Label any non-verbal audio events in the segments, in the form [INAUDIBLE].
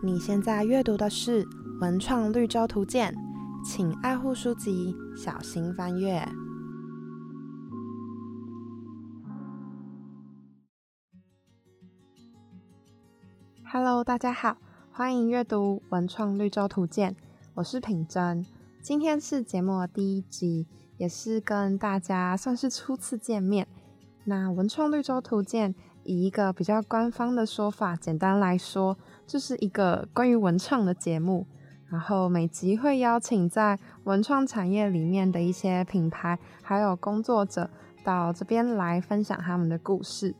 你现在阅读的是《文创绿洲图鉴》，请爱护书籍，小心翻阅。Hello，大家好，欢迎阅读《文创绿洲图鉴》，我是品珍。今天是节目的第一集，也是跟大家算是初次见面。那《文创绿洲图鉴》以一个比较官方的说法，简单来说。这是一个关于文创的节目，然后每集会邀请在文创产业里面的一些品牌还有工作者到这边来分享他们的故事。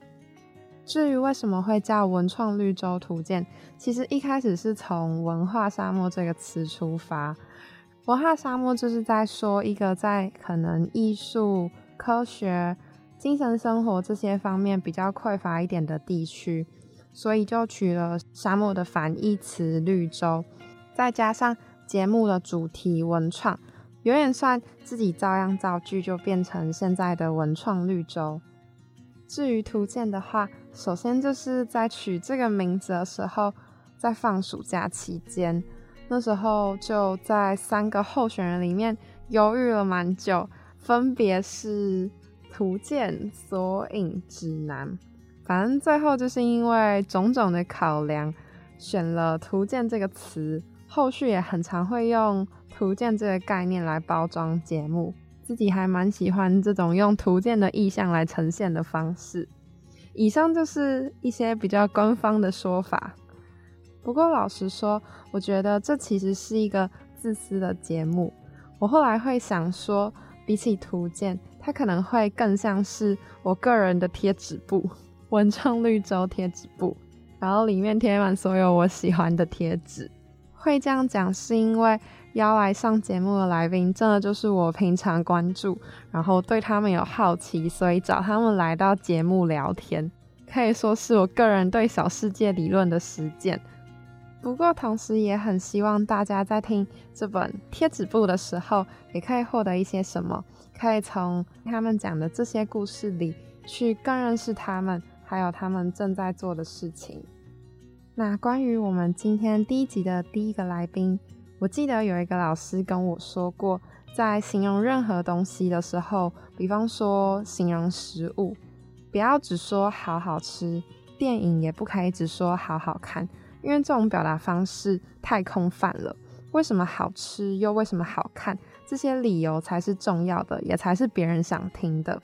至于为什么会叫文创绿洲图鉴，其实一开始是从文化沙漠这个词出发。文化沙漠就是在说一个在可能艺术、科学、精神生活这些方面比较匮乏一点的地区。所以就取了沙漠的反义词“绿洲”，再加上节目的主题“文创”，有点算自己照样造句，就变成现在的“文创绿洲”。至于图鉴的话，首先就是在取这个名字的时候，在放暑假期间，那时候就在三个候选人里面犹豫了蛮久，分别是图鉴、索引、指南。反正最后就是因为种种的考量，选了“图鉴”这个词。后续也很常会用“图鉴”这个概念来包装节目，自己还蛮喜欢这种用图鉴的意象来呈现的方式。以上就是一些比较官方的说法。不过老实说，我觉得这其实是一个自私的节目。我后来会想说，比起图鉴，它可能会更像是我个人的贴纸布。文创绿洲贴纸布，然后里面贴满所有我喜欢的贴纸。会这样讲，是因为邀来上节目的来宾，真的就是我平常关注，然后对他们有好奇，所以找他们来到节目聊天，可以说是我个人对小世界理论的实践。不过，同时也很希望大家在听这本贴纸布的时候，也可以获得一些什么，可以从他们讲的这些故事里，去更认识他们。还有他们正在做的事情。那关于我们今天第一集的第一个来宾，我记得有一个老师跟我说过，在形容任何东西的时候，比方说形容食物，不要只说好好吃；电影也不可以只说好好看，因为这种表达方式太空泛了。为什么好吃又为什么好看？这些理由才是重要的，也才是别人想听的。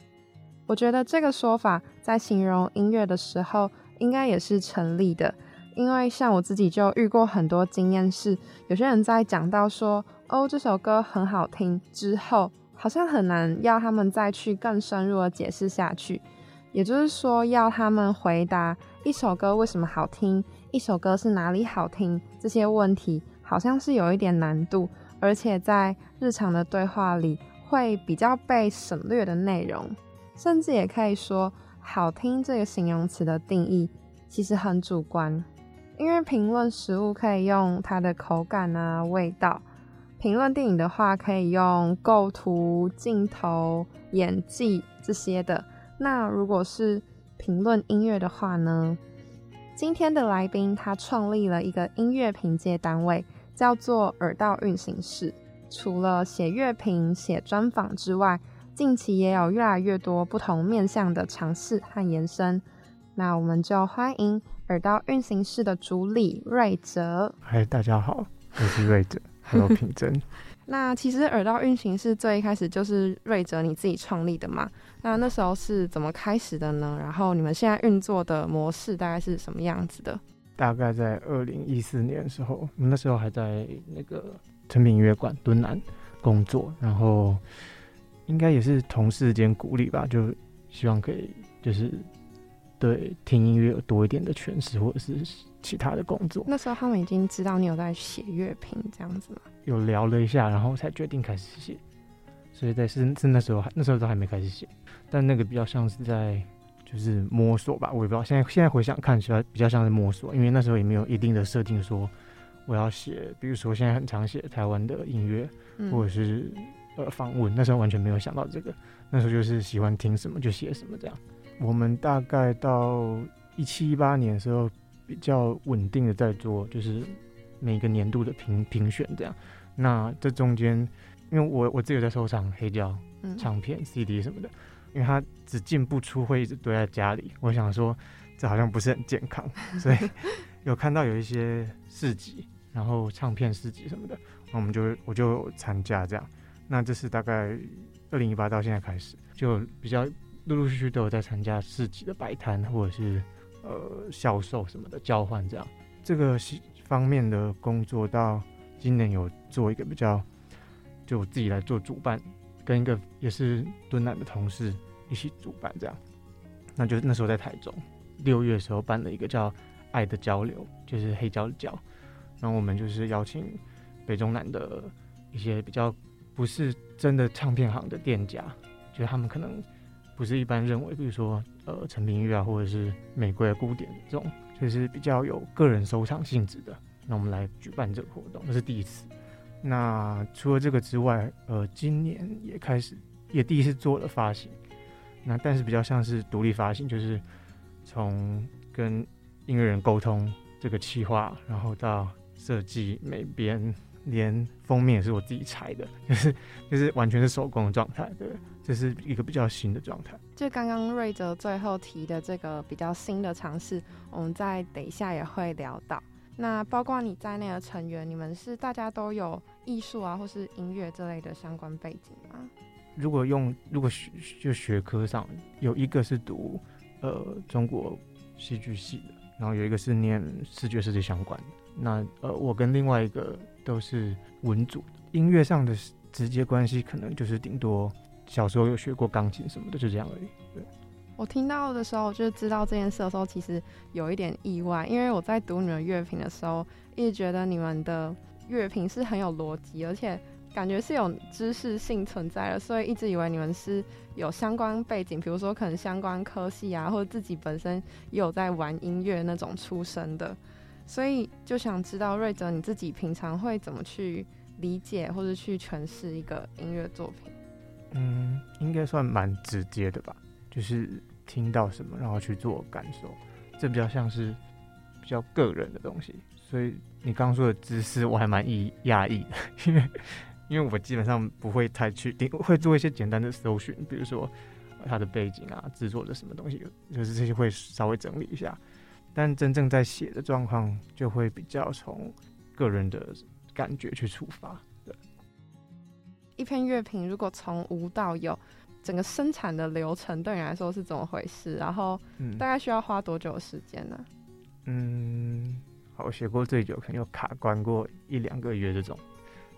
我觉得这个说法在形容音乐的时候，应该也是成立的。因为像我自己就遇过很多经验，是有些人在讲到说“哦，这首歌很好听”之后，好像很难要他们再去更深入的解释下去。也就是说，要他们回答一首歌为什么好听，一首歌是哪里好听这些问题，好像是有一点难度，而且在日常的对话里会比较被省略的内容。甚至也可以说，好听这个形容词的定义其实很主观，因为评论食物可以用它的口感啊、味道；评论电影的话，可以用构图、镜头、演技这些的。那如果是评论音乐的话呢？今天的来宾他创立了一个音乐评鉴单位，叫做耳道运行室。除了写乐评、写专访之外，近期也有越来越多不同面向的尝试和延伸，那我们就欢迎耳道运行室的主理瑞哲。嗨，大家好，我是瑞哲，还有 [LAUGHS] 品珍。那其实耳道运行室最一开始就是瑞哲你自己创立的嘛？那那时候是怎么开始的呢？然后你们现在运作的模式大概是什么样子的？大概在二零一四年的时候，我们那时候还在那个成品音乐馆敦南工作，然后。应该也是同事间鼓励吧，就希望可以就是对听音乐有多一点的诠释，或者是其他的工作。那时候他们已经知道你有在写乐评这样子吗？有聊了一下，然后才决定开始写。所以在是是那时候还那时候都还没开始写，但那个比较像是在就是摸索吧，我也不知道。现在现在回想看起来比较像是摸索，因为那时候也没有一定的设定说我要写，比如说现在很常写台湾的音乐，或者是。呃，访问那时候完全没有想到这个，那时候就是喜欢听什么就写什么这样。我们大概到一七一八年的时候比较稳定的在做，就是每个年度的评评选这样。那这中间，因为我我自己在收藏黑胶唱片、CD 什么的，因为它只进不出，会一直堆在家里。我想说，这好像不是很健康，所以有看到有一些市集，然后唱片市集什么的，那我们就我就参加这样。那这是大概二零一八到现在开始，就比较陆陆续续都有在参加市集的摆摊，或者是呃销售什么的交换这样。这个方面的工作到今年有做一个比较，就我自己来做主办，跟一个也是敦南的同事一起主办这样。那就那时候在台中六月的时候办了一个叫“爱的交流”，就是黑胶的胶，然后我们就是邀请北中南的一些比较。不是真的唱片行的店家，就是他们可能不是一般认为，比如说呃成品音乐啊，或者是玫瑰古典这种，就是比较有个人收藏性质的。那我们来举办这个活动，那是第一次。那除了这个之外，呃，今年也开始也第一次做了发行。那但是比较像是独立发行，就是从跟音乐人沟通这个企划，然后到设计美编。连封面也是我自己裁的，就是就是完全是手工的状态，对，这是一个比较新的状态。就刚刚瑞哲最后提的这个比较新的尝试，我们在等一下也会聊到。那包括你在内的成员，你们是大家都有艺术啊，或是音乐这类的相关背景吗？如果用如果学就学科上，有一个是读呃中国戏剧系的，然后有一个是念视觉设计相关的。那呃，我跟另外一个。都是文组的，音乐上的直接关系可能就是顶多小时候有学过钢琴什么的，就这样而已。对我听到的时候，就知道这件事的时候，其实有一点意外，因为我在读你们乐评的时候，一直觉得你们的乐评是很有逻辑，而且感觉是有知识性存在的，所以一直以为你们是有相关背景，比如说可能相关科系啊，或者自己本身也有在玩音乐那种出身的。所以就想知道瑞泽你自己平常会怎么去理解或者去诠释一个音乐作品？嗯，应该算蛮直接的吧，就是听到什么然后去做感受，这比较像是比较个人的东西。所以你刚刚说的知识我还蛮意压抑的，因为因为我基本上不会太去会做一些简单的搜寻，比如说它的背景啊、制作的什么东西，就是这些会稍微整理一下。但真正在写的状况，就会比较从个人的感觉去出发。对，一篇乐评如果从无到有，整个生产的流程对你来说是怎么回事？然后大概需要花多久时间呢？嗯，好，我写过最久可能有卡关过一两个月这种，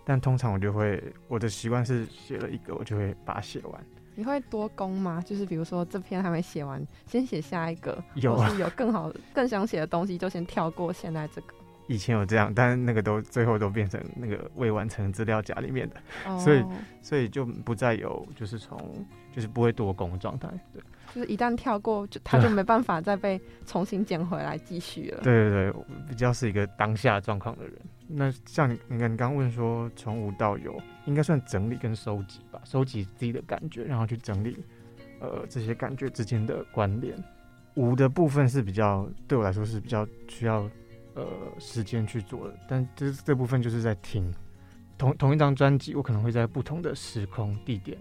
但通常我就会，我的习惯是写了一个，我就会把它写完。你会多攻吗？就是比如说这篇还没写完，先写下一个，有啊，有更好、更想写的东西，就先跳过现在这个。以前有这样，但是那个都最后都变成那个未完成资料夹里面的，所以所以就不再有，就是从就是不会多工的状态，对。就是一旦跳过，就他就没办法再被重新捡回来继续了。对对对，比较是一个当下状况的人。那像你，你看你刚问说从无到有，应该算整理跟收集吧，收集自己的感觉，然后去整理，呃，这些感觉之间的关联。无的部分是比较对我来说是比较需要呃时间去做的，但这这部分就是在听同同一张专辑，我可能会在不同的时空地点，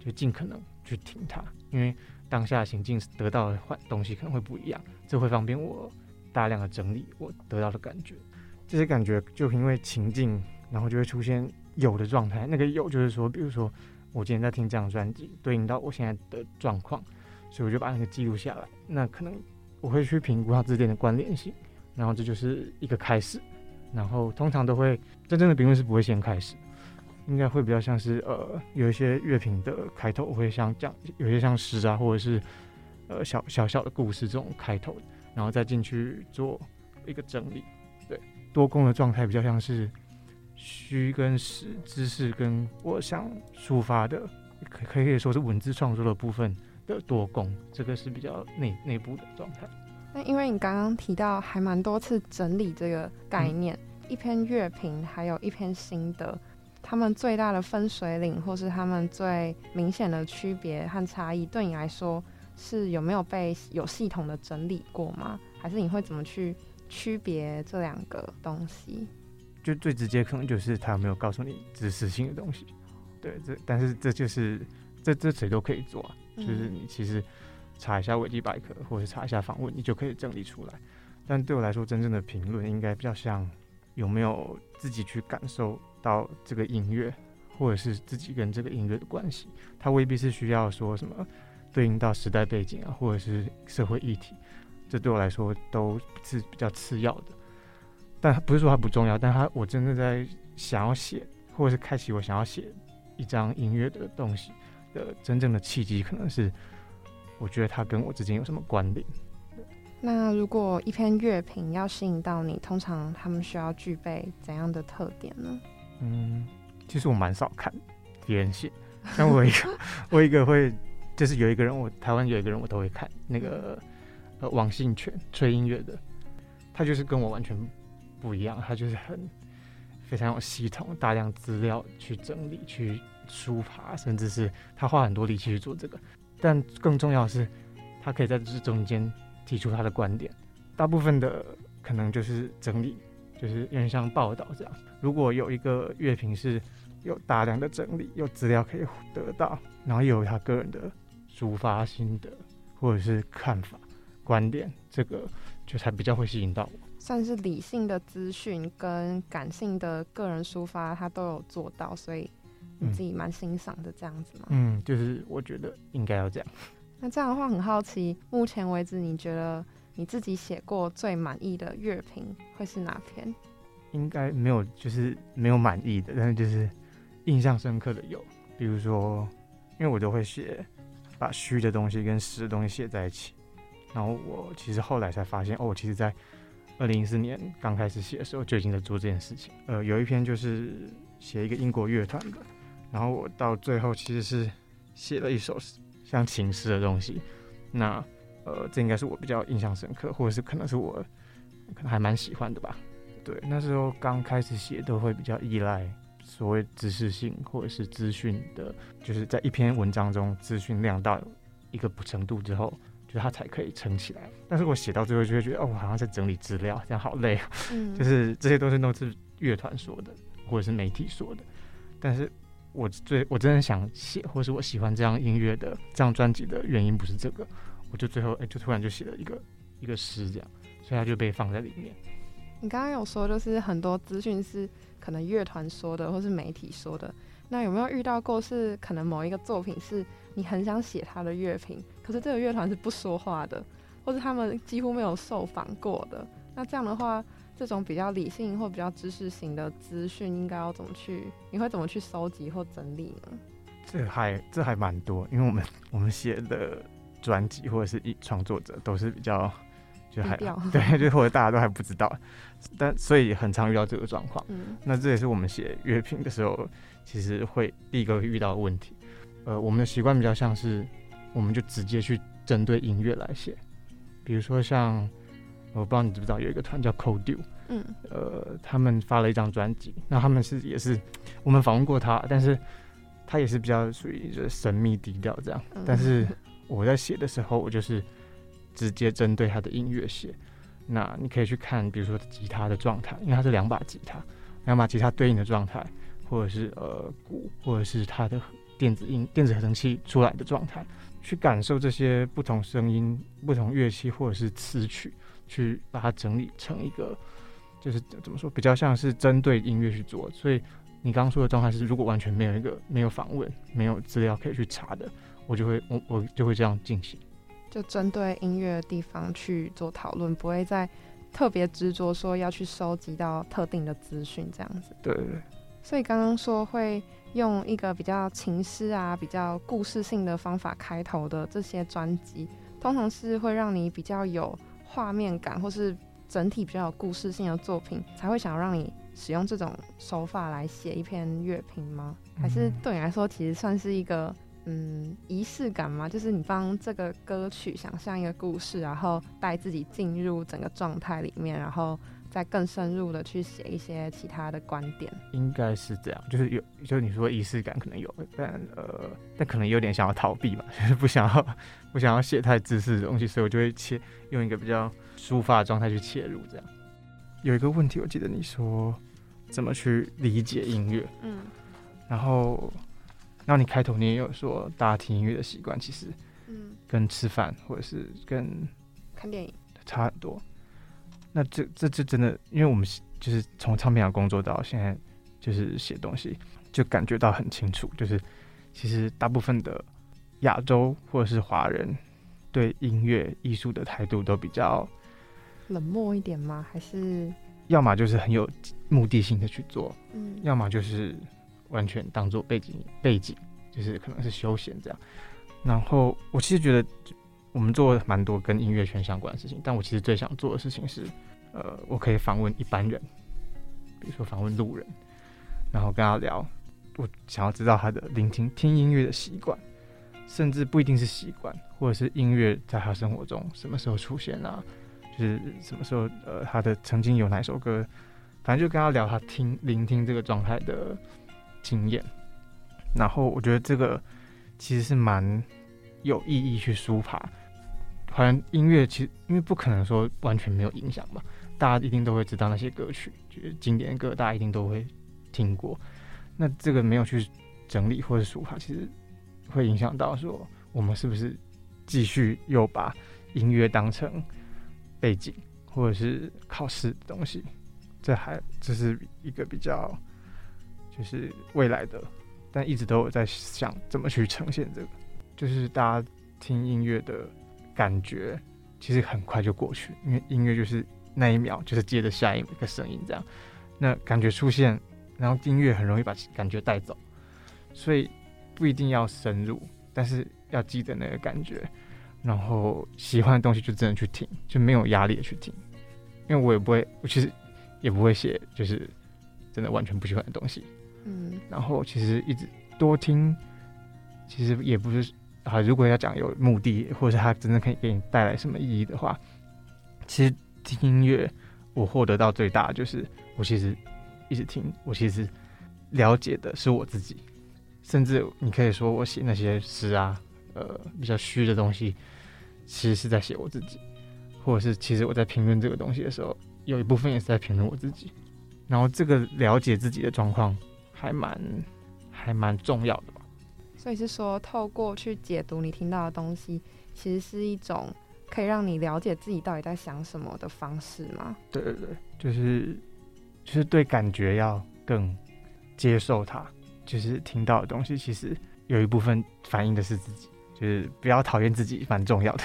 就尽可能去听它，因为。当下行境得到的换东西可能会不一样，这会方便我大量的整理我得到的感觉。这些感觉就因为情境，然后就会出现有的状态。那个有就是说，比如说我今天在听这张专辑，对应到我现在的状况，所以我就把那个记录下来。那可能我会去评估它之间的关联性，然后这就是一个开始。然后通常都会真正的评论是不会先开始。应该会比较像是呃，有一些乐评的开头会像讲，有些像诗啊，或者是呃小小小的故事这种开头，然后再进去做一个整理。对，多功的状态比较像是虚跟实，知识跟我想抒发的，可可以说是文字创作的部分的多功，这个是比较内内部的状态。那因为你刚刚提到还蛮多次整理这个概念，一篇乐评，还有一篇心得。他们最大的分水岭，或是他们最明显的区别和差异，对你来说是有没有被有系统的整理过吗？还是你会怎么去区别这两个东西？就最直接可能就是他有没有告诉你知识性的东西。对，这但是这就是这这谁都可以做啊，就是你其实查一下维基百科或者查一下访问，你就可以整理出来。但对我来说，真正的评论应该比较像有没有自己去感受到这个音乐，或者是自己跟这个音乐的关系。它未必是需要说什么对应到时代背景啊，或者是社会议题。这对我来说都是比较次要的。但不是说它不重要，但它我真的在想要写，或者是开启我想要写一张音乐的东西的真正的契机，可能是我觉得它跟我之间有什么关联。那如果一篇乐评要吸引到你，通常他们需要具备怎样的特点呢？嗯，其实我蛮少看别人写，[LAUGHS] 像我一个，我一个会，就是有一个人，我台湾有一个人我都会看，那个呃王信全吹音乐的，他就是跟我完全不一样，他就是很非常有系统，大量资料去整理、去抒发，甚至是他花很多力气去做这个，但更重要的是，他可以在这中间。提出他的观点，大部分的可能就是整理，就是有点像报道这样。如果有一个乐评是有大量的整理，有资料可以得到，然后又有他个人的抒发心得或者是看法、观点，这个就才比较会吸引到我。算是理性的资讯跟感性的个人抒发，他都有做到，所以你自己蛮欣赏的这样子吗？嗯，就是我觉得应该要这样。[LAUGHS] 那这样的话，很好奇，目前为止你觉得你自己写过最满意的乐评会是哪篇？应该没有，就是没有满意的，但是就是印象深刻的有，比如说，因为我都会写把虚的东西跟实的东西写在一起，然后我其实后来才发现，哦，我其实在二零一四年刚开始写的时候就已经在做这件事情。呃，有一篇就是写一个英国乐团的，然后我到最后其实是写了一首。像情诗的东西，那呃，这应该是我比较印象深刻，或者是可能是我可能还蛮喜欢的吧。对，那时候刚开始写都会比较依赖所谓知识性或者是资讯的，就是在一篇文章中资讯量到一个程度之后，就它才可以撑起来。但是我写到最后就会觉得，哦，我好像在整理资料，这样好累。嗯，就是这些东西都是乐团说的，或者是媒体说的，但是。我最我真的想写，或是我喜欢这样音乐的这样专辑的原因不是这个，我就最后哎就突然就写了一个一个诗这样，所以它就被放在里面。你刚刚有说就是很多资讯是可能乐团说的或是媒体说的，那有没有遇到过是可能某一个作品是你很想写他的乐评，可是这个乐团是不说话的，或者他们几乎没有受访过的，那这样的话。这种比较理性或比较知识型的资讯，应该要怎么去？你会怎么去收集或整理呢？这还这还蛮多，因为我们我们写的专辑或者是一创作者都是比较就还对，就或者大家都还不知道，但所以很常遇到这个状况。嗯，那这也是我们写乐评的时候，其实会第一个遇到的问题。呃，我们的习惯比较像是，我们就直接去针对音乐来写，比如说像。我不知道你知不知道有一个团叫 Cold Dew，嗯，呃，他们发了一张专辑，那他们是也是我们访问过他，但是他也是比较属于就是神秘低调这样。但是 [LAUGHS] 我在写的时候，我就是直接针对他的音乐写。那你可以去看，比如说吉他的状态，因为它是两把吉他，两把吉他对应的状态，或者是呃鼓，或者是它的电子音、电子合成器出来的状态，去感受这些不同声音、不同乐器或者是词曲。去把它整理成一个，就是怎么说，比较像是针对音乐去做。所以你刚刚说的状态是，如果完全没有一个没有访问、没有资料可以去查的，我就会我我就会这样进行，就针对音乐的地方去做讨论，不会再特别执着说要去收集到特定的资讯这样子。对对对。所以刚刚说会用一个比较情诗啊、比较故事性的方法开头的这些专辑，通常是会让你比较有。画面感或是整体比较有故事性的作品，才会想要让你使用这种手法来写一篇乐评吗？还是对你来说，其实算是一个嗯仪式感吗？就是你帮这个歌曲想象一个故事，然后带自己进入整个状态里面，然后。再更深入的去写一些其他的观点，应该是这样，就是有，就是你说仪式感可能有，但呃，但可能有点想要逃避吧，[LAUGHS] 就是不想要不想要写太知识的东西，所以我就会切用一个比较抒发的状态去切入。这样有一个问题，我记得你说怎么去理解音乐。嗯，然后，然后你开头你也有说，大家听音乐的习惯其实嗯，跟吃饭或者是跟看电影，差很多。那这这这真的，因为我们就是从唱片行工作到现在，就是写东西，就感觉到很清楚，就是其实大部分的亚洲或者是华人对音乐艺术的态度都比较，冷漠一点吗？还是要么就是很有目的性的去做，嗯，要么就是完全当做背景背景，就是可能是休闲这样。然后我其实觉得我们做了蛮多跟音乐圈相关的事情，但我其实最想做的事情是，呃，我可以访问一般人，比如说访问路人，然后跟他聊，我想要知道他的聆听听音乐的习惯，甚至不一定是习惯，或者是音乐在他生活中什么时候出现啊，就是什么时候呃他的曾经有哪首歌，反正就跟他聊他听聆听这个状态的经验，然后我觉得这个其实是蛮有意义去抒发。好像音乐其实因为不可能说完全没有影响嘛，大家一定都会知道那些歌曲，就是经典歌，大家一定都会听过。那这个没有去整理或者抒发，其实会影响到说我们是不是继续又把音乐当成背景或者是考试的东西。这还这是一个比较就是未来的，但一直都有在想怎么去呈现这个，就是大家听音乐的感觉，其实很快就过去，因为音乐就是那一秒就是接着下一个声音这样，那感觉出现，然后音乐很容易把感觉带走，所以不一定要深入，但是要记得那个感觉，然后喜欢的东西就真的去听，就没有压力的去听，因为我也不会，我其实也不会写，就是真的完全不喜欢的东西。嗯。然后其实一直多听，其实也不是啊。如果要讲有目的，或者是它真的可以给你带来什么意义的话，其实听音乐我获得到最大的就是，我其实一直听，我其实了解的是我自己，甚至你可以说我写那些诗啊，呃，比较虚的东西，其实是在写我自己，或者是其实我在评论这个东西的时候，有一部分也是在评论我自己。然后这个了解自己的状况，还蛮还蛮重要的。所以是说，透过去解读你听到的东西，其实是一种可以让你了解自己到底在想什么的方式吗？对对对，就是就是对感觉要更接受它，就是听到的东西，其实有一部分反映的是自己，就是不要讨厌自己，蛮重要的。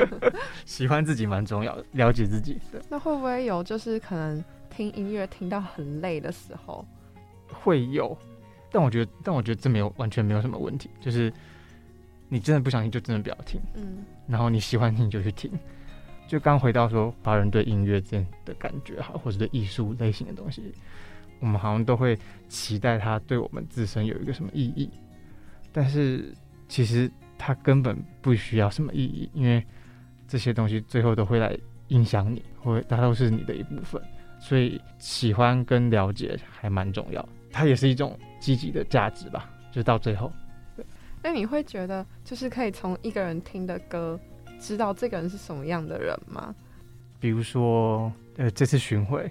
[LAUGHS] 喜欢自己蛮重要的，了解自己对那会不会有就是可能听音乐听到很累的时候？会有，但我觉得，但我觉得这没有完全没有什么问题，就是你真的不想听就真的不要听。嗯然后你喜欢听就去听。就刚回到说，华人对音乐这样的感觉哈，或者对艺术类型的东西，我们好像都会期待它对我们自身有一个什么意义，但是其实它根本不需要什么意义，因为这些东西最后都会来影响你，或它都是你的一部分，所以喜欢跟了解还蛮重要，它也是一种积极的价值吧，就到最后。那你会觉得就是可以从一个人听的歌，知道这个人是什么样的人吗？比如说，呃，这次巡回，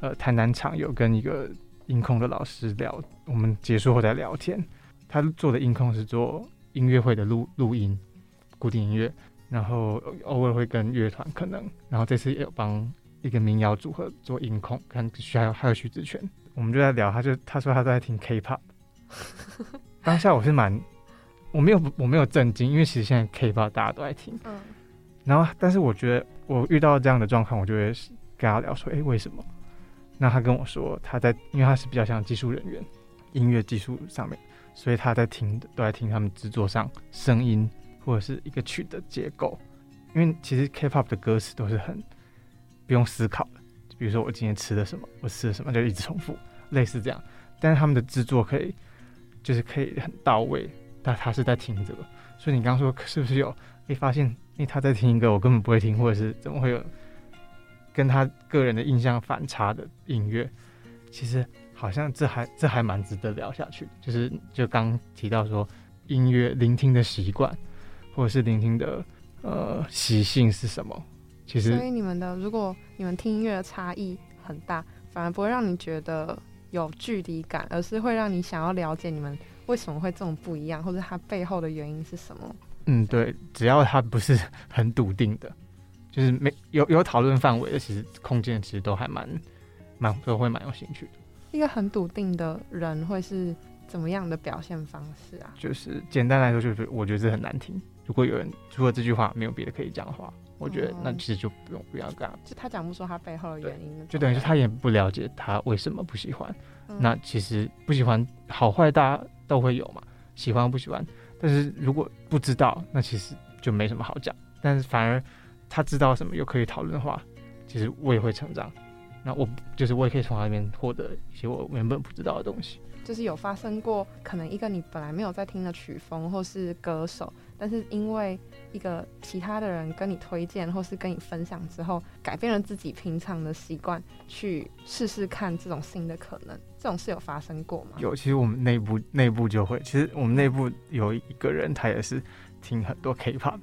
呃，台南场有跟一个音控的老师聊，我们结束后在聊天。他做的音控是做音乐会的录录音，古典音乐，然后偶尔会跟乐团可能，然后这次也有帮一个民谣组合做音控，看还有还有徐子泉，我们就在聊，他就他说他都在听 K-pop，当下我是蛮，我没有我没有震惊，因为其实现在 K-pop 大家都在听。嗯然后，但是我觉得我遇到这样的状况，我就会跟他聊说，诶，为什么？那他跟我说，他在，因为他是比较像技术人员，音乐技术上面，所以他在听都在听他们制作上声音或者是一个曲的结构。因为其实 K-pop 的歌词都是很不用思考的，比如说我今天吃了什么，我吃了什么就一直重复，类似这样。但是他们的制作可以，就是可以很到位，但他是在听这个。所以你刚刚说是不是有？会发现，诶，他在听一个我根本不会听，或者是怎么会有跟他个人的印象反差的音乐？其实好像这还这还蛮值得聊下去。就是就刚提到说，音乐聆听的习惯，或者是聆听的呃习性是什么？其实所以你们的如果你们听音乐的差异很大，反而不会让你觉得有距离感，而是会让你想要了解你们为什么会这么不一样，或者它背后的原因是什么。嗯，对，只要他不是很笃定的，就是没有有讨论范围的，其实空间其实都还蛮蛮都会蛮有兴趣的。一个很笃定的人会是怎么样的表现方式啊？就是简单来说，就是我觉得这很难听。如果有人除了这句话没有别的可以讲的话，我觉得哦那其实就不用不要干，就他讲不出他背后的原因，就等于是他也不了解他为什么不喜欢。嗯那其实不喜欢好坏大家都会有嘛，喜欢不喜欢。但是如果不知道，那其实就没什么好讲。但是反而他知道什么又可以讨论的话，其实我也会成长。那我就是我也可以从他那边获得一些我原本不知道的东西。就是有发生过，可能一个你本来没有在听的曲风或是歌手，但是因为一个其他的人跟你推荐或是跟你分享之后，改变了自己平常的习惯，去试试看这种新的可能，这种事有发生过吗？有，其实我们内部内部就会，其实我们内部有一个人，他也是听很多 K-pop，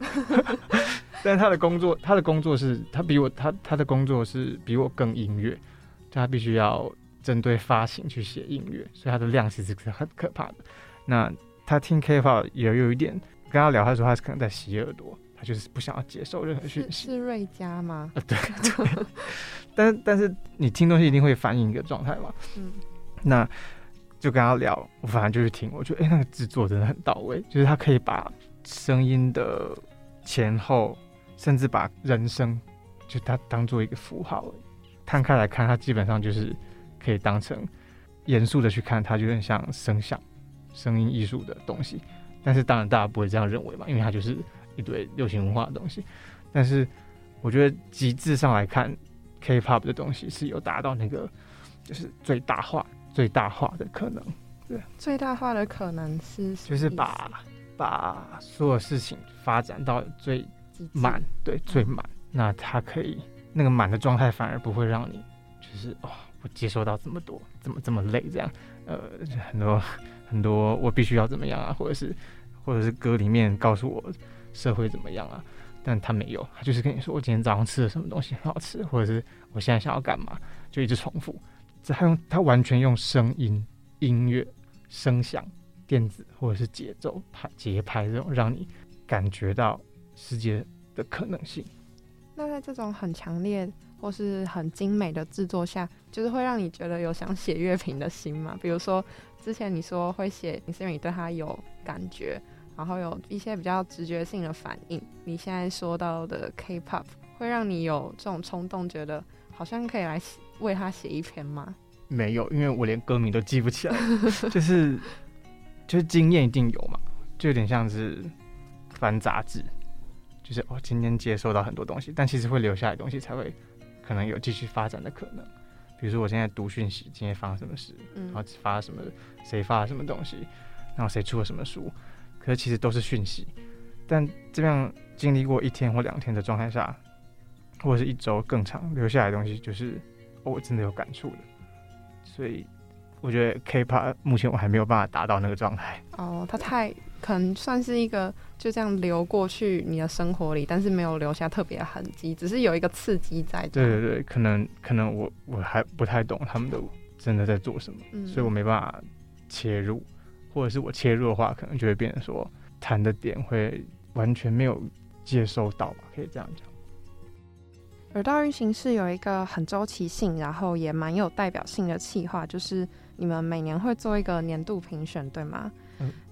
[LAUGHS] 但是他的工作，他的工作是，他比我，他他的工作是比我更音乐，就他必须要针对发行去写音乐，所以他的量其实是很可怕的。那他听 K-pop 也有一点，跟他聊，他说他是可能在洗耳朵，他就是不想要接受任何讯息。是瑞佳吗？啊，对，对 [LAUGHS] 但但是你听东西一定会反映一个状态嘛，嗯，那就跟他聊，我反正就去听，我觉得哎、诶那个制作真的很到位，就是他可以把声音的前后，甚至把人生，就它当做一个符号摊开来看，它基本上就是可以当成严肃的去看，它就很像声响、声音艺术的东西。但是当然大家不会这样认为嘛，因为它就是一堆流行文化的东西。但是我觉得极致上来看，K-pop 的东西是有达到那个就是最大化、最大化的可能，对最大化的可能是就是把把所有事情发展到最满，对，最满。那它可以那个满的状态，反而不会让你就是哦，我接收到这么多，怎么这么累这样？呃，很多很多，我必须要怎么样啊，或者是或者是歌里面告诉我社会怎么样啊，但他没有，他就是跟你说我今天早上吃了什么东西很好吃，或者是我现在想要干嘛，就一直重复。这他用他完全用声音、音乐、声响、电子或者是节奏、拍节拍这种，让你感觉到世界的可能性。那在这种很强烈或是很精美的制作下，就是会让你觉得有想写乐评的心吗？比如说之前你说会写，你是因为你对它有感觉，然后有一些比较直觉性的反应。你现在说到的 K-pop 会让你有这种冲动，觉得好像可以来写为它写一篇吗？没有，因为我连歌名都记不起来，[LAUGHS] 就是就是经验一定有嘛，就有点像是翻杂志，就是哦，今天接收到很多东西，但其实会留下来的东西才会可能有继续发展的可能。比如说我现在读讯息，今天发生什么事，嗯然后发了什么，谁发了什么东西，然后谁出了什么书，可是其实都是讯息。但这样经历过一天或两天的状态下，或者是一周更长，留下来的东西就是、哦我真的有感触的。所以我觉得 K-pop 目前我还没有办法达到那个状态。哦，它太可能算是一个就这样流过去你的生活里，但是没有留下特别的痕迹，只是有一个刺激在这。对对对，可能可能我我还不太懂他们的真的在做什么，嗯所以我没办法切入，或者是我切入的话，可能就会变成说谈的点会完全没有接收到吧，可以这样讲。耳道运行是有一个很周期性，然后也蛮有代表性的企划，就是你们每年会做一个年度评选，对吗？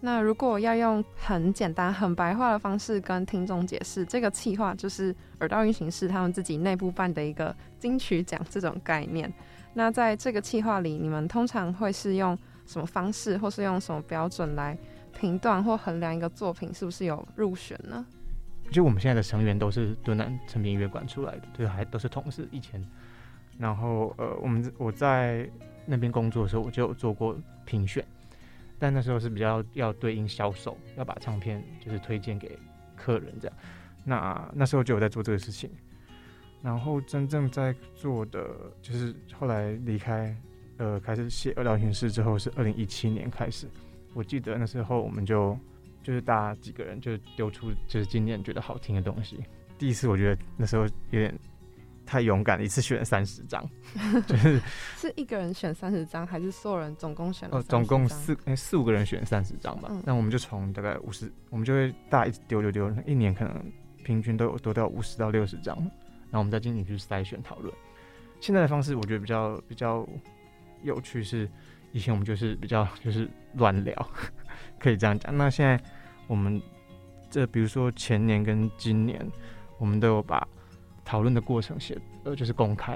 那如果要用很简单、很白话的方式跟听众解释，这个企划就是耳道运行是他们自己内部办的一个金曲奖这种概念。那在这个企划里，你们通常会是用什么方式，或是用什么标准来评断或衡量一个作品是不是有入选呢？就我们现在的成员都是敦南成品音乐馆出来的，就是还都是同事以前。然后呃，我们我在那边工作的时候，我就有做过评选，但那时候是比较要对应销售，要把唱片就是推荐给客人这样。那那时候就有在做这个事情。然后真正在做的就是后来离开，呃，开始写《二道巡视》之后是二零一七年开始。我记得那时候我们就就是大家几个人就丢出就是今年觉得好听的东西。第一次我觉得那时候有点太勇敢，一次选三十张，[LAUGHS] 就是是一个人选三十张，还是所有人总共选了？哦，总共四哎四五个人选三十张吧。那我们就从大概五十，我们就会大一直丢丢丢，一年可能平均都有丢掉五十到六十张，然后我们再进行去筛选讨论。现在的方式我觉得比较比较有趣，是以前我们就是比较就是乱聊，[LAUGHS] 可以这样讲。那现在我们这比如说前年跟今年，我们都有把。讨论的过程写呃就是公开，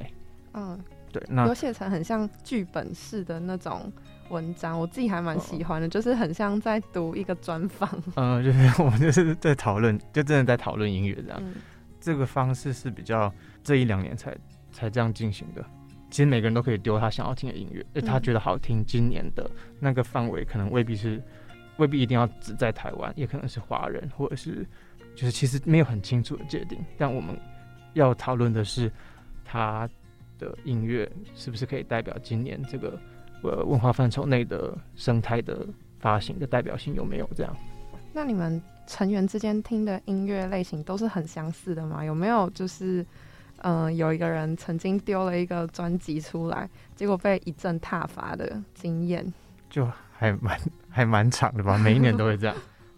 嗯，对，那有写成很像剧本式的那种文章，我自己还蛮喜欢的，就是很像在读一个专访。嗯，[LAUGHS] 就是我们就是在讨论，就真的在讨论音乐这样。这个方式是比较这一两年才才这样进行的。其实每个人都可以丢他想要听的音乐，他觉得好听，今年的那个范围可能未必是未必一定要只在台湾，也可能是华人，或者是就是其实没有很清楚的界定，但我们。要讨论的是，他的音乐是不是可以代表今年这个呃文化范畴内的生态的发行的代表性有没有这样？那你们成员之间听的音乐类型都是很相似的吗？有没有就是嗯有一个人曾经丢了一个专辑出来，结果被一阵挞伐的经验？就还蛮还蛮长的吧，每一年都会这样。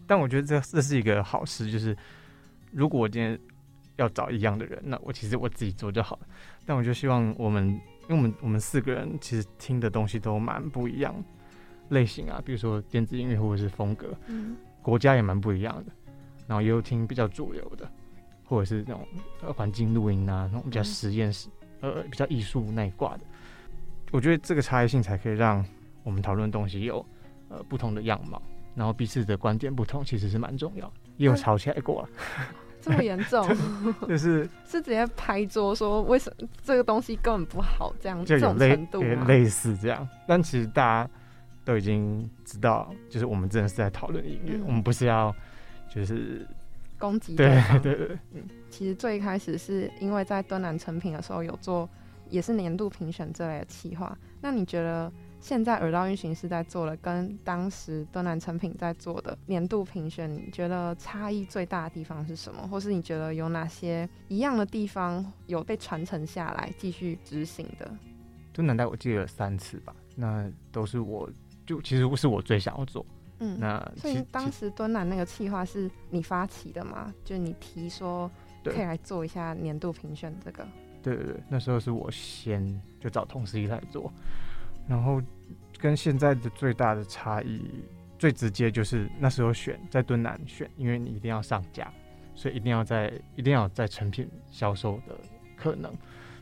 但我觉得这这是一个好事，就是如果我今天。要找一样的人，那我其实我自己做就好了。但我就希望我们，因为我们我们四个人其实听的东西都蛮不一样，类型啊，比如说电子音乐或者是风格，嗯，国家也蛮不一样的。然后也有听比较主流的，或者是那种环境录音啊，那种比较实验室，呃，比较艺术那一挂的。我觉得这个差异性才可以让我们讨论东西有呃不同的样貌，然后彼此的观点不同，其实是蛮重要的。也有吵起来过。这么严重，[LAUGHS] 就是是直接拍桌说为什么这个东西根本不好，这样这种程度类似这样。但其实大家都已经知道，就是我们真的是在讨论音乐，我们不是要就是攻击对对对。嗯，其实最开始是因为在敦南成品的时候有做，也是年度评选这类的企划。那你觉得？现在耳道运行是在做的，跟当时敦南成品在做的年度评选，你觉得差异最大的地方是什么？或是你觉得有哪些一样的地方有被传承下来继续执行的？敦南带我记了三次吧，那都是我就其实不是我最想要做。嗯，那所以当时敦南那个企划是你发起的吗？就你提说可以来做一下年度评选这个？对对对，那时候是我先就找同事一起来做。然后跟现在的最大的差异，最直接就是那时候选在敦南选，因为你一定要上架，所以一定要在一定要在成品销售的可能，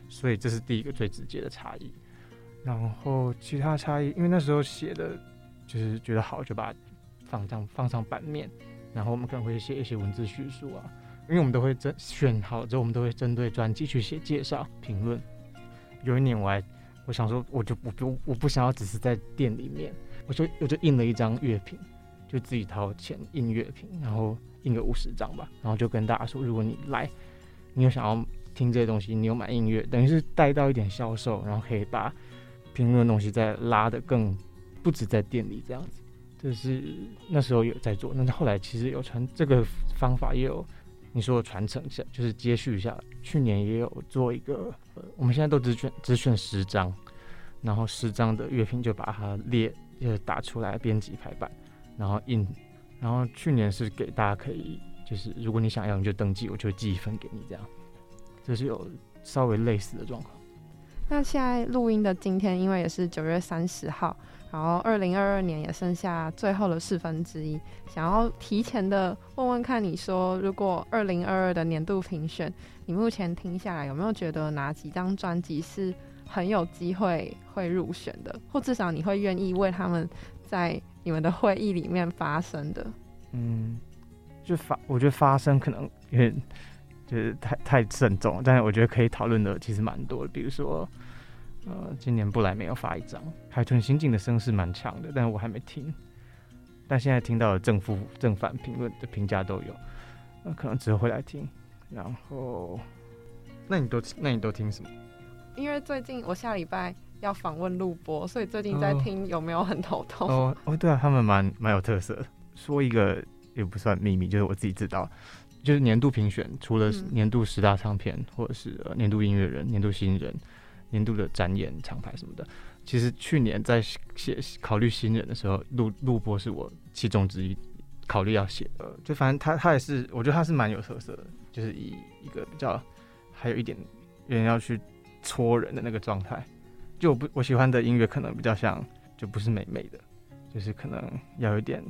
所以这是第一个最直接的差异。然后其他差异，因为那时候写的就是觉得好，就把放上放上版面，然后我们可能会写一些文字叙述啊，因为我们都会针选好之后，我们都会针对专辑去写介绍评论。有一年我还。我想说，我就我不我不想要只是在店里面，我就我就印了一张乐评，就自己掏钱印乐评，然后印个五十张吧，然后就跟大家说，如果你来，你有想要听这些东西，你有买音乐，等于是带到一点销售，然后可以把评论的东西再拉的更不止在店里这样子，这是那时候有在做，那后来其实有传这个方法也有。你说的传承下就是接续一下，去年也有做一个，我们现在都只选只选十张，然后十张的乐评就把它列，就是打出来编辑排版，然后印，然后去年是给大家可以，就是如果你想要你就登记，我就寄一份给你这样，这是有稍微类似的状况。那现在录音的今天，因为也是九月三十号。然后，二零二二年也剩下最后的四分之一，想要提前的问问看，你说如果二零二二的年度评选，你目前听下来有没有觉得哪几张专辑是很有机会会入选的，或至少你会愿意为他们在你们的会议里面发声的？嗯，就发，我觉得发声可能有点就是太太慎重，但是我觉得可以讨论的其实蛮多的，比如说。呃，今年不来没有发一张，海豚刑警的声势蛮强的，但是我还没听。但现在听到的正负正反评论的评价都有，那可能之后会来听。然后，那你都那你都听什么？因为最近我下礼拜要访问录播，所以最近在听有没有很头痛？哦 [LAUGHS] 哦，对啊，他们蛮蛮有特色。说一个也不算秘密，就是我自己知道，就是年度评选，除了嗯年度十大唱片，或者是、呃、年度音乐人、年度新人、年度的展演厂牌什么的，其实去年在写考虑新人的时候，录录播是我其中之一考虑要写的。就反正他他也是，我觉得他是蛮有特色的，就是以一个比较还有一点人要去戳人的那个状态。就我不我喜欢的音乐可能比较像，就不是美美的，就是可能要有一点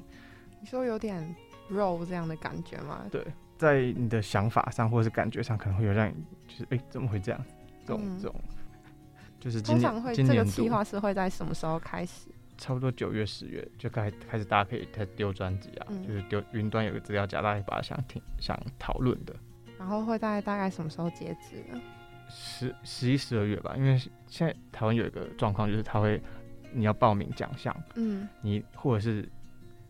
你说有点肉这样的感觉吗？对，在你的想法上或者是感觉上，可能会有让你就是哎、怎么会这样？这种、嗯这种，就是今通常会这个计划是会在什么时候开始？差不多九月十月就开开始，大家可以开始丢专辑啊，嗯就是丢云端有个资料夹，大家把它想听想讨论的。然后会在大概什么时候截止呢？十十一十二月吧，因为现在台湾有一个状况，就是他会你要报名奖项，嗯，你或者是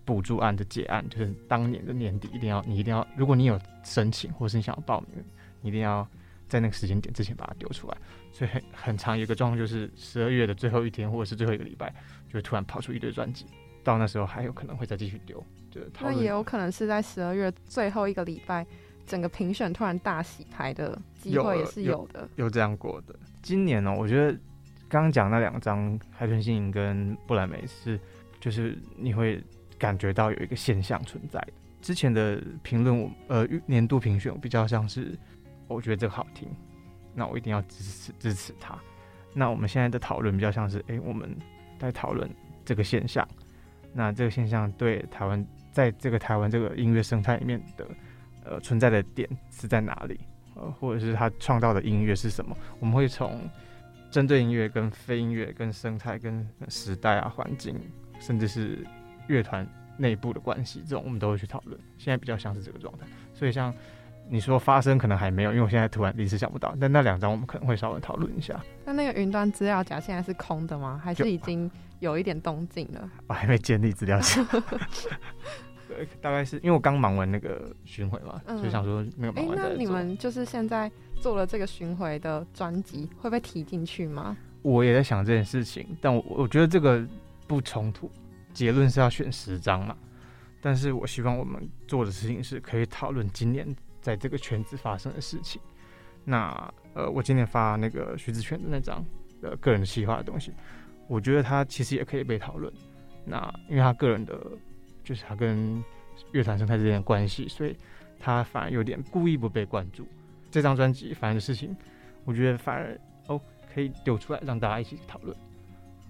补助案的结案，就是当年的年底一定要你一定要，如果你有申请或是你想要报名，你一定要在那个时间点之前把它丢出来。所以很很长一个状况就是十二月的最后一天或者是最后一个礼拜，就会突然跑出一堆专辑，到那时候还有可能会再继续丢，就是那也有可能是在十二月最后一个礼拜，整个评选突然大洗牌的机会也是有有的。有这样过的。今年呢、我觉得刚刚讲那两张海豚星影跟布莱梅是，就是你会感觉到有一个现象存在的。之前的评论我呃年度评选我比较像是，我觉得这个好听，那我一定要支持支持他。那我们现在的讨论比较像是，诶，我们在讨论这个现象，那这个现象对台湾在这个台湾这个音乐生态里面的呃存在的点是在哪里？呃，或者是他创造的音乐是什么？我们会从针对音乐、跟非音乐、跟生态、跟时代啊、环境，甚至是乐团内部的关系，这种我们都会去讨论。现在比较像是这个状态，所以像你说发生可能还没有，因为我现在突然临时想不到，但那两张我们可能会稍微讨论一下。那那个云端资料夹现在是空的吗？还是已经有一点动静了？我 [LAUGHS] 还没建立资料夹。对，[LAUGHS] 大概是因为我刚忙完那个巡回嘛，嗯所以想说那个哎、忙完那你们就是现在做了这个巡回的专辑，会被提进去吗？我也在想这件事情，但我我觉得这个不冲突。结论是要选十张嘛，但是我希望我们做的事情是可以讨论今年在这个圈子发生的事情。那呃，我今天发那个徐子泉的那张呃个人的企划的东西，我觉得他其实也可以被讨论。那因为他个人的，就是他跟乐团生态之间的关系，所以他反而有点故意不被关注。这张专辑反正的事情，我觉得反而哦可以丢出来让大家一起讨论。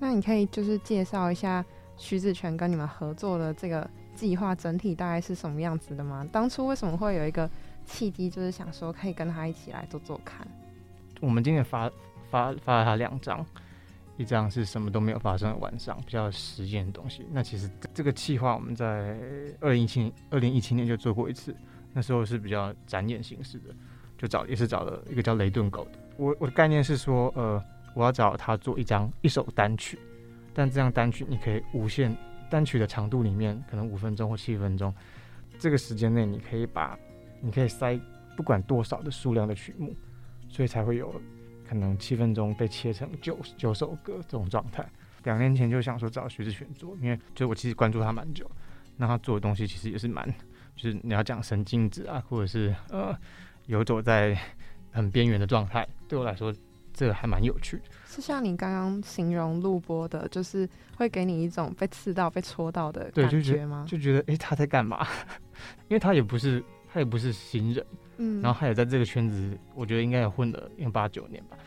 那你可以就是介绍一下徐子泉跟你们合作的这个计划整体大概是什么样子的吗？当初为什么会有一个契机，就是想说可以跟他一起来做做看？我们今年发发发了他两张，一张是什么都没有发生的晚上，比较实验的东西。那其实这个计划我们在二零一七二零一七年就做过一次，那时候是比较展演形式的，就找也是找了一个叫雷顿狗的。我我的概念是说，呃，我要找他做一张一首单曲，但这样单曲你可以无限单曲的长度里面可能五分钟或七分钟，这个时间内你可以把你可以塞不管多少的数量的曲目。所以才会有可能七分钟被切成九九首歌这种状态。两年前就想说找徐志全做，因为就我其实关注他蛮久，那他做的东西其实也是蛮，就是你要讲神经质啊，或者是呃游走在很边缘的状态，对我来说这个还蛮有趣的。是像你刚刚形容录播的，就是会给你一种被刺到、被戳到的感觉觉吗？就觉得诶，他在干嘛？[LAUGHS] 因为他也不是他也不是新人，嗯，然后他也在这个圈子，我觉得应该也混了有八九年吧。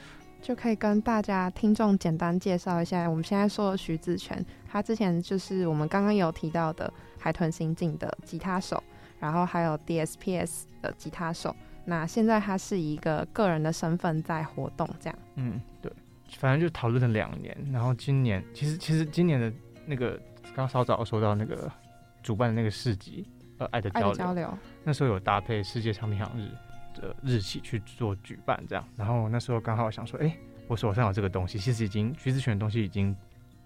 就可以跟大家听众简单介绍一下，我们现在说的徐子泉，他之前就是我们刚刚有提到的海豚刑警的吉他手，然后还有 DSPS 的吉他手。那现在他是一个个人的身份在活动，这样。嗯，对，反正就讨论了两年，然后今年其实其实今年的那个刚稍早说到那个主办的那个市集，呃，爱的交流，交流，那时候有搭配世界唱片行日的日期去做举办，这样，然后那时候刚好想说，哎、我手上有这个东西，其实已经徐子泉的东西已经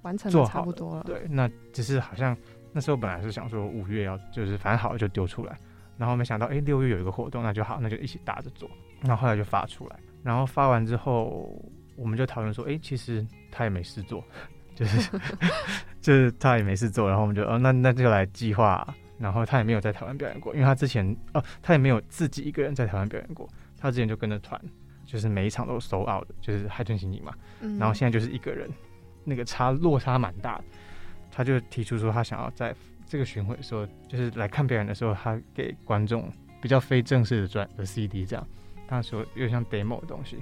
完成的做差不多了。对，那只是好像那时候本来是想说五月要就是反正好了就丢出来，然后没想到哎六月有一个活动，那就好，那就一起搭着做。然后后来就发出来，然后发完之后，我们就讨论说，哎，其实他也没事做，[LAUGHS] 就是 [LAUGHS] 就是他也没事做，然后我们就哦那那就来计划然后他也没有在台湾表演过，因为他之前哦，他也没有自己一个人在台湾表演过，他之前就跟着团，就是每一场都收 out 的，就是海豚刑警嘛，嗯。然后现在就是一个人，那个差落差蛮大的，他就提出说他想要在这个巡回的时候，就是来看表演的时候，他给观众比较非正式的专的 CD 这样，他说有点像 demo 的东西。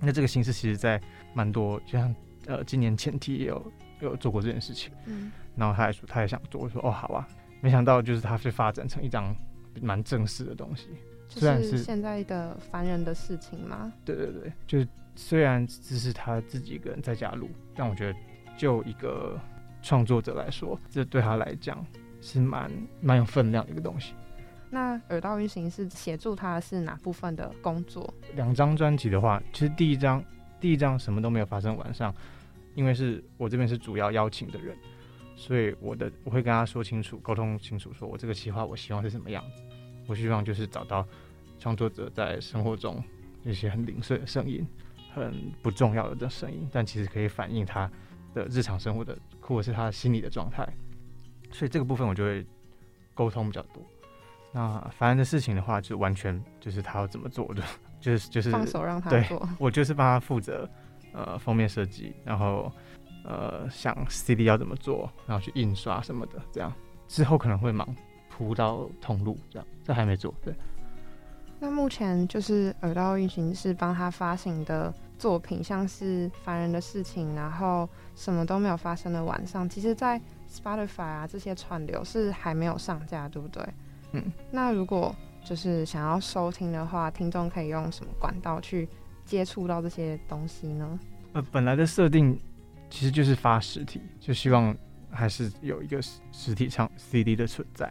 那这个形式其实在蛮多，就像呃今年前提也有有做过这件事情，嗯。然后他还说他也想做，我说哦好啊，没想到就是他是发展成一张蛮正式的东西，虽然就是是现在的凡人的事情吗？对对对，就是虽然只是他自己一个人在家录，但我觉得就一个创作者来说，这对他来讲是蛮蛮有分量的一个东西。那耳道运行是协助他是哪部分的工作？两张专辑的话，其实第一张第一张什么都没有发生，晚上，因为是我这边是主要邀请的人，所以我的我会跟他说清楚，沟通清楚，说我这个企划我希望是什么样子，我希望就是找到创作者在生活中一些很零碎的声音，很不重要的声音，但其实可以反映他的日常生活的或者是他心理的状态，所以这个部分我就会沟通比较多。那凡人的事情的话，就完全就是他要怎么做，的就就是 [LAUGHS] 就是放手让他对做。我就是帮他负责呃封面设计，然后呃想 CD 要怎么做，然后去印刷什么的，这样之后可能会忙铺到通路这样，这还没做。对，那目前就是耳道运行是帮他发行的作品，像是凡人的事情，然后什么都没有发生的晚上，其实在 Spotify 啊这些串流是还没有上架，对不对？嗯，那如果就是想要收听的话，听众可以用什么管道去接触到这些东西呢？呃，本来的设定其实就是发实体，就希望还是有一个实体唱 CD 的存在，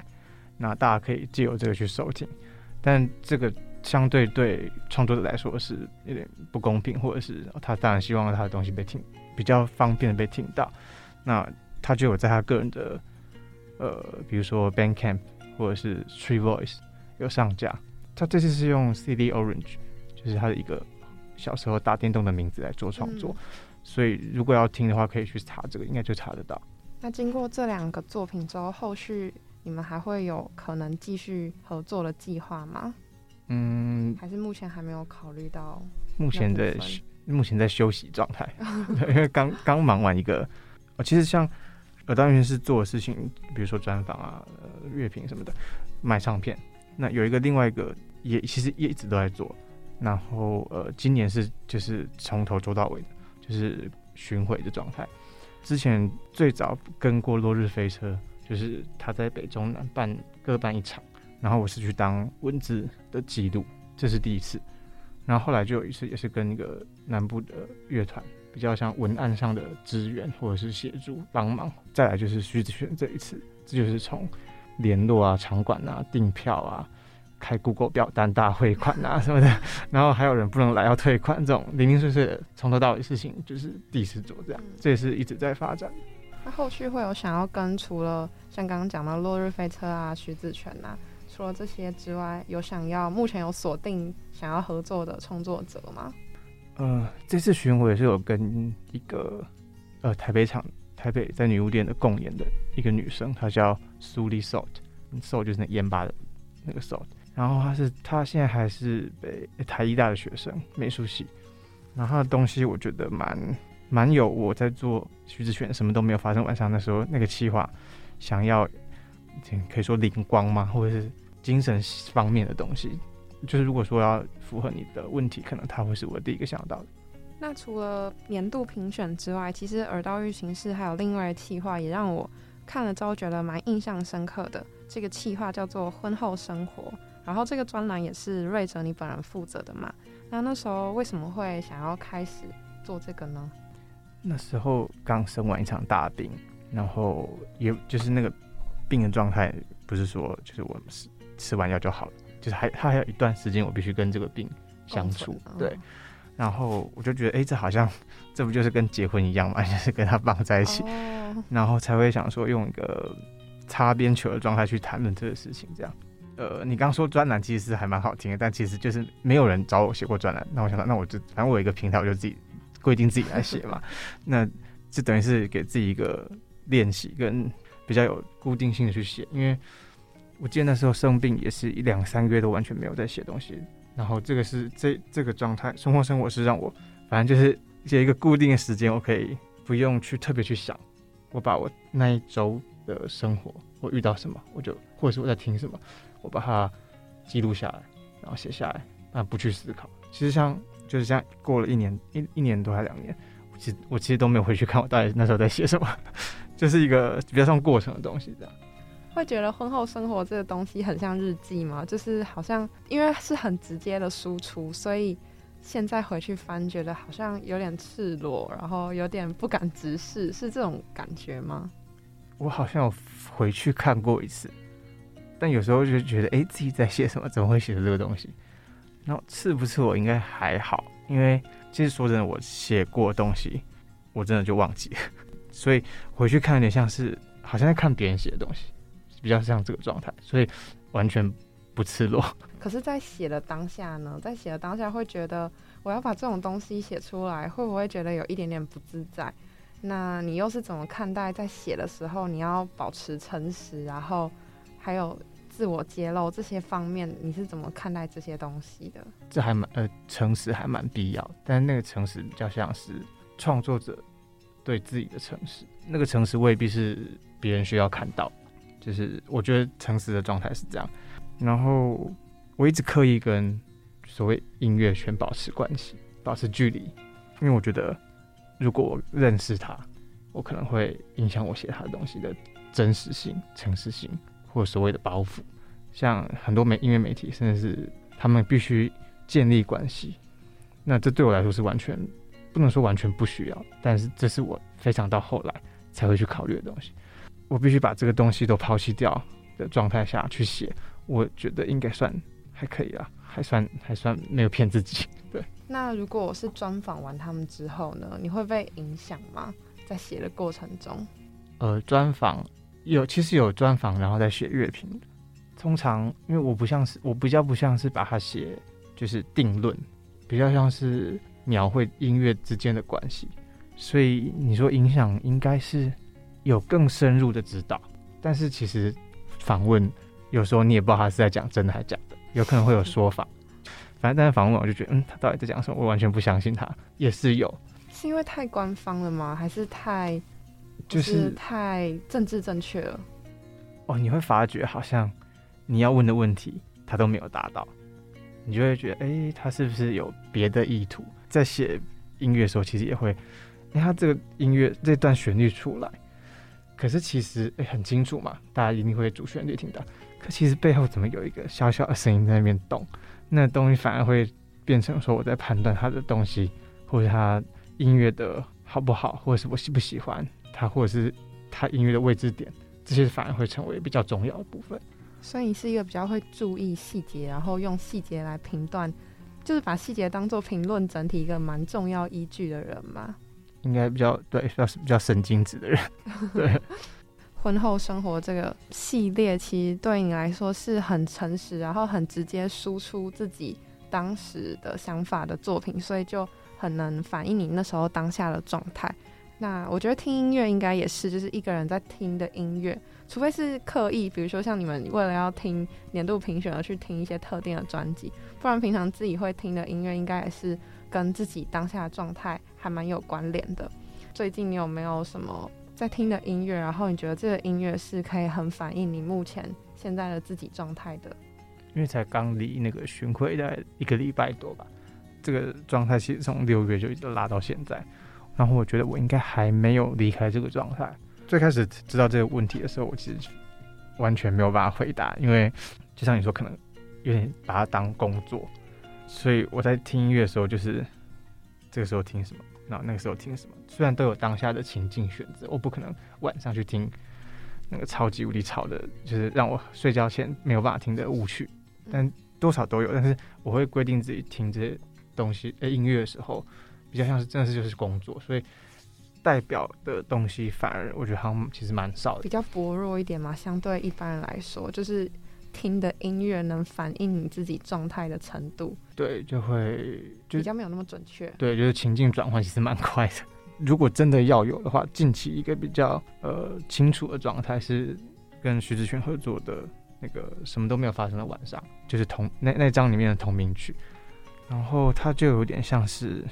那大家可以借由这个去收听，但这个相对对创作者来说是有点不公平，或者是他当然希望他的东西被听，比较方便的被听到，那他就有在他个人的呃，比如说 Bandcamp 或者是 Tree Voice 有上架，他这次是用 CD Orange，就是他的一个小时候打电动的名字来做创作。所以如果要听的话，可以去查这个，应该就查得到。那经过这两个作品之后，后续你们还会有可能继续合作的计划吗？嗯，还是目前还没有考虑到？目前在目前在休息状态，[LAUGHS] 因为刚刚忙完一个。呃，其实像耳道园是做的事情，比如说专访啊、呃、乐评什么的，卖唱片。那有一个另外一个也其实也一直都在做，然后呃，今年是就是从头做到尾的，就是巡回的状态。之前最早跟过落日飞车，就是他在北中南办各办一场，然后我是去当文字的记录，这是第一次。然后后来就有一次也是跟一个南部的乐团，比较像文案上的支援或者是协助帮忙。再来就是徐子轩这一次，这就是从联络啊、场馆啊、订票啊、开 Google 表单大汇款啊什么的，[LAUGHS] 然后还有人不能来要退款，这种零零碎碎的从头到尾的事情，就是第一次做这样，这也是一直在发展。那后续会有想要跟除了像刚刚讲的落日飞车啊、徐子泉啊，除了这些之外，有想要目前有锁定想要合作的创作者吗？呃，这次巡回也是有跟一个呃台北场台北在女巫店的共演的一个女生，她叫苏丽 Salt，Salt 就是那盐巴的那个 Salt。然后他是他现在还是北台医大的学生，美术系。然后他的东西我觉得蛮蛮有我在做徐子璇什么都没有发生晚上那时候那个企划，想要可以说灵光吗，或者是精神方面的东西。就是如果说要符合你的问题，可能他会是我第一个想到的。那除了年度评选之外，其实耳道育行室还有另外的企划，也让我看了之后觉得蛮印象深刻的。这个企划叫做婚后生活，然后这个专栏也是瑞哲你本人负责的嘛？那那时候为什么会想要开始做这个呢？那时候刚生完一场大病，然后也就是那个病的状态，不是说就是我吃吃完药就好了，就是还他还有一段时间我必须跟这个病相处对。然后我就觉得，哎、这好像这不就是跟结婚一样嘛，就是跟他绑在一起，哦，然后才会想说用一个擦边球的状态去谈论这个事情，这样。呃，你刚刚说专栏其实是还蛮好听的，但其实就是没有人找我写过专栏。那我想到，那我就反正我有一个平台，我就自己规定自己来写嘛。[LAUGHS] 那就等于是给自己一个练习，跟比较有固定性的去写。因为我记得那时候生病也是一两三个月都完全没有在写东西。然后这个是这这个状态，生活生活是让我反正就是有一个固定的时间，我可以不用去特别去想，我把我那一周的生活，我遇到什么，我就或者是我在听什么，我把它记录下来，然后写下来，那，不去思考。其实像就是这样过了一年一一年多还两年，我其实我其实都没有回去看我到底那时候在写什么，[LAUGHS] 就是一个比较像过程的东西这样。会觉得婚后生活这个东西很像日记吗？就是好像因为是很直接的输出，所以现在回去翻，觉得好像有点赤裸，然后有点不敢直视，是这种感觉吗？我好像有回去看过一次，但有时候就觉得，哎，自己在写什么？怎么会写的这个东西？然后赤不赤我应该还好，因为其实说真的，我写过东西，我真的就忘记了，所以回去看有点像是好像在看别人写的东西。比较像这个状态，所以完全不赤裸。可是，在写的当下呢，在写的当下会觉得，我要把这种东西写出来，会不会觉得有一点点不自在？那你又是怎么看待在写的时候，你要保持诚实，然后还有自我揭露这些方面，你是怎么看待这些东西的？这还蛮呃，诚实还蛮必要，但是那个诚实比较像是创作者对自己的诚实，那个诚实未必是别人需要看到。就是我觉得诚实的状态是这样，然后我一直刻意跟所谓音乐圈保持关系，保持距离，因为我觉得如果我认识他，我可能会影响我写他的东西的真实性、诚实性，或者所谓的包袱。像很多媒音乐媒体，甚至是他们必须建立关系，那这对我来说是完全不能说完全不需要，但是这是我非常到后来才会去考虑的东西。我必须把这个东西都抛弃掉的状态下去写，我觉得应该算还可以啊，还算还算没有骗自己。对。那如果我是专访完他们之后呢，你会被影响吗？在写的过程中？呃，专访有，其实有专访，然后再写乐评。通常因为我不像是，我比较不像是把它写就是定论，比较像是描绘音乐之间的关系，所以你说影响应该是。有更深入的指导，但是其实访问有时候你也不知道他是在讲真的还是假的，有可能会有说法。反正但是访问我就觉得，嗯，他到底在讲什么？我完全不相信他。也是有，是因为太官方了吗？还是太就是太政治正确了？哦，你会发觉好像你要问的问题他都没有答到，你就会觉得，哎，他是不是有别的意图？在写音乐的时候，其实也会，哎，他这个音乐这段旋律出来。可是其实诶很清楚嘛，大家一定会主旋律听到。可其实背后怎么有一个小小的声音在那边动？那东西反而会变成说我在判断他的东西，或者他音乐的好不好，或者是我喜不喜欢他，或者是他音乐的位置点，这些反而会成为比较重要的部分。所以你是一个比较会注意细节，然后用细节来评断，就是把细节当做评论整体一个蛮重要依据的人嘛？应该比较对，比较比较神经质的人。对，[LAUGHS] 婚后生活这个系列，其实对你来说是很诚实，然后很直接输出自己当时的想法的作品，所以就很能反映你那时候当下的状态。那我觉得听音乐应该也是，就是一个人在听的音乐，除非是刻意，比如说像你们为了要听年度评选而去听一些特定的专辑，不然平常自己会听的音乐，应该也是。跟自己当下的状态还蛮有关联的。最近你有没有什么在听的音乐？然后你觉得这个音乐是可以很反映你目前现在的自己状态的？因为才刚离那个巡回的一个礼拜多吧，这个状态其实从六月就一直拉到现在。然后我觉得我应该还没有离开这个状态。最开始知道这个问题的时候，我其实完全没有办法回答，因为就像你说，可能有点把它当工作。所以我在听音乐的时候，就是这个时候听什么，然后那个时候听什么。虽然都有当下的情境选择，我不可能晚上去听那个超级无敌吵的，就是让我睡觉前没有办法听的舞曲，但多少都有。但是我会规定自己听这些东西，呃，音乐的时候，比较像是真的是就是工作，所以代表的东西反而我觉得好像其实蛮少的，比较薄弱一点嘛，相对一般人来说，就是。听的音乐能反映你自己状态的程度，对，就会比较没有那么准确。对，就是情境转换其实蛮快的。如果真的要有的话，近期一个比较呃清楚的状态是跟徐志轩合作的那个什么都没有发生的晚上，就是同那那张里面的同名曲，然后它就有点像是，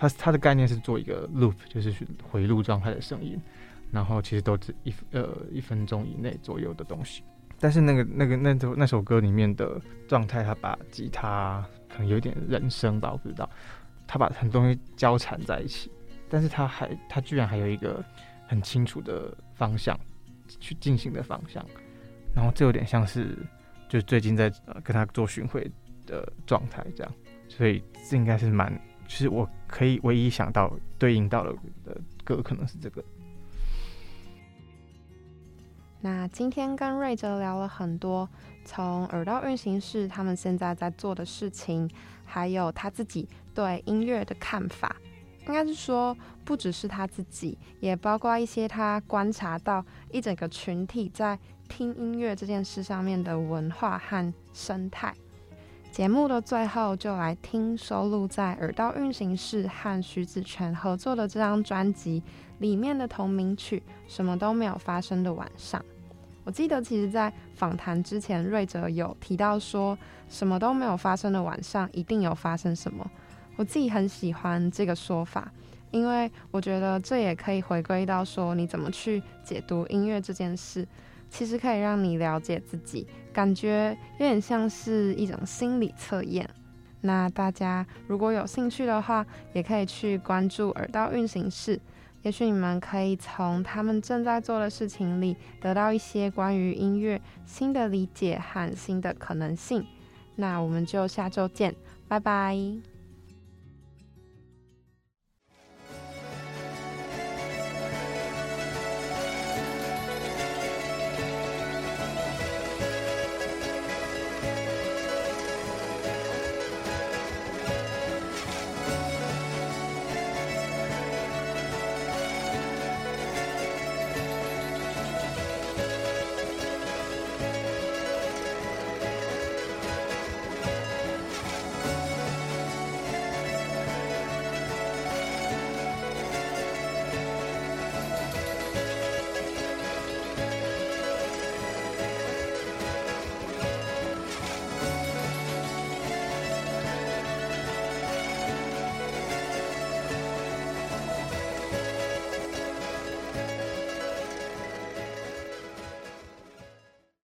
它它的概念是做一个 loop，就是回路状态的声音，然后其实都是一呃一分钟以内左右的东西，但是那个那个那首那首歌里面的状态，他把吉他可能有点人声吧，我不知道，他把很多东西交缠在一起，但是他还他居然还有一个很清楚的方向去进行的方向。然后这有点像是，就最近在呃跟他做巡回的状态这样，所以这应该是蛮，其实我可以唯一想到对应到的的歌可能是这个。那今天跟瑞哲聊了很多，从耳道运行室他们现在在做的事情，还有他自己对音乐的看法，应该是说不只是他自己，也包括一些他观察到一整个群体在。听音乐这件事上面的文化和生态，节目的最后就来听收录在耳道运行室和徐子泉合作的这张专辑里面的同名曲《什么都没有发生的晚上》。我记得其实，在访谈之前，瑞哲有提到说，什么都没有发生的晚上一定有发生什么。我自己很喜欢这个说法，因为我觉得这也可以回归到说，你怎么去解读音乐这件事。其实可以让你了解自己，感觉有点像是一种心理测验。那大家如果有兴趣的话，也可以去关注耳道运行室，也许你们可以从他们正在做的事情里得到一些关于音乐新的理解和新的可能性。那我们就下周见，拜拜。